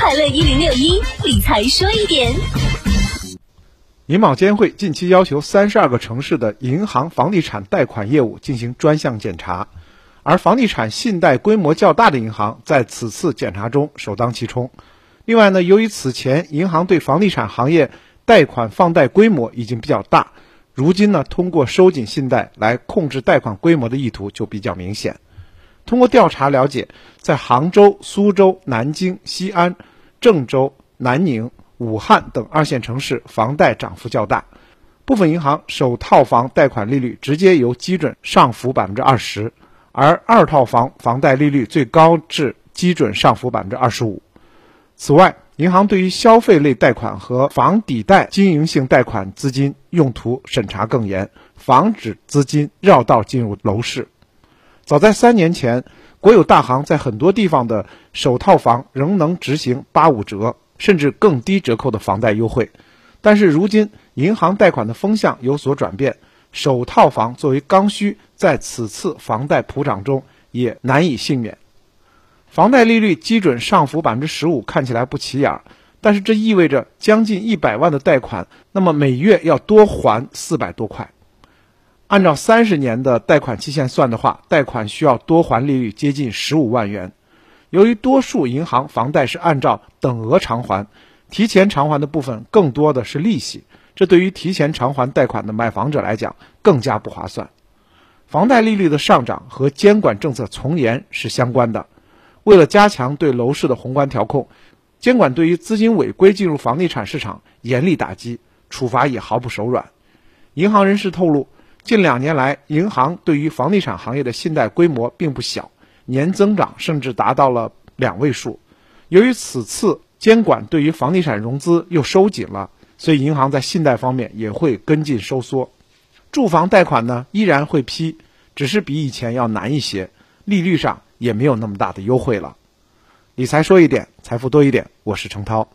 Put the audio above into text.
快乐一零六一理财说一点。银保监会近期要求三十二个城市的银行房地产贷款业务进行专项检查，而房地产信贷规模较大的银行在此次检查中首当其冲。另外呢，由于此前银行对房地产行业贷款放贷规模已经比较大，如今呢，通过收紧信贷来控制贷款规模的意图就比较明显。通过调查了解，在杭州、苏州、南京、西安、郑州、南宁、武汉等二线城市，房贷涨幅较大。部分银行首套房贷款利率直接由基准上浮百分之二十，而二套房房贷利率最高至基准上浮百分之二十五。此外，银行对于消费类贷款和房抵贷经营性贷款资金用途审查更严，防止资金绕道进入楼市。早在三年前，国有大行在很多地方的首套房仍能执行八五折甚至更低折扣的房贷优惠，但是如今银行贷款的风向有所转变，首套房作为刚需，在此次房贷普涨中也难以幸免。房贷利率基准上浮百分之十五，看起来不起眼，但是这意味着将近一百万的贷款，那么每月要多还四百多块。按照三十年的贷款期限算的话，贷款需要多还利率接近十五万元。由于多数银行房贷是按照等额偿还，提前偿还的部分更多的是利息，这对于提前偿还贷款的买房者来讲更加不划算。房贷利率的上涨和监管政策从严是相关的。为了加强对楼市的宏观调控，监管对于资金违规进入房地产市场严厉打击，处罚也毫不手软。银行人士透露。近两年来，银行对于房地产行业的信贷规模并不小，年增长甚至达到了两位数。由于此次监管对于房地产融资又收紧了，所以银行在信贷方面也会跟进收缩。住房贷款呢依然会批，只是比以前要难一些，利率上也没有那么大的优惠了。理财说一点，财富多一点。我是程涛。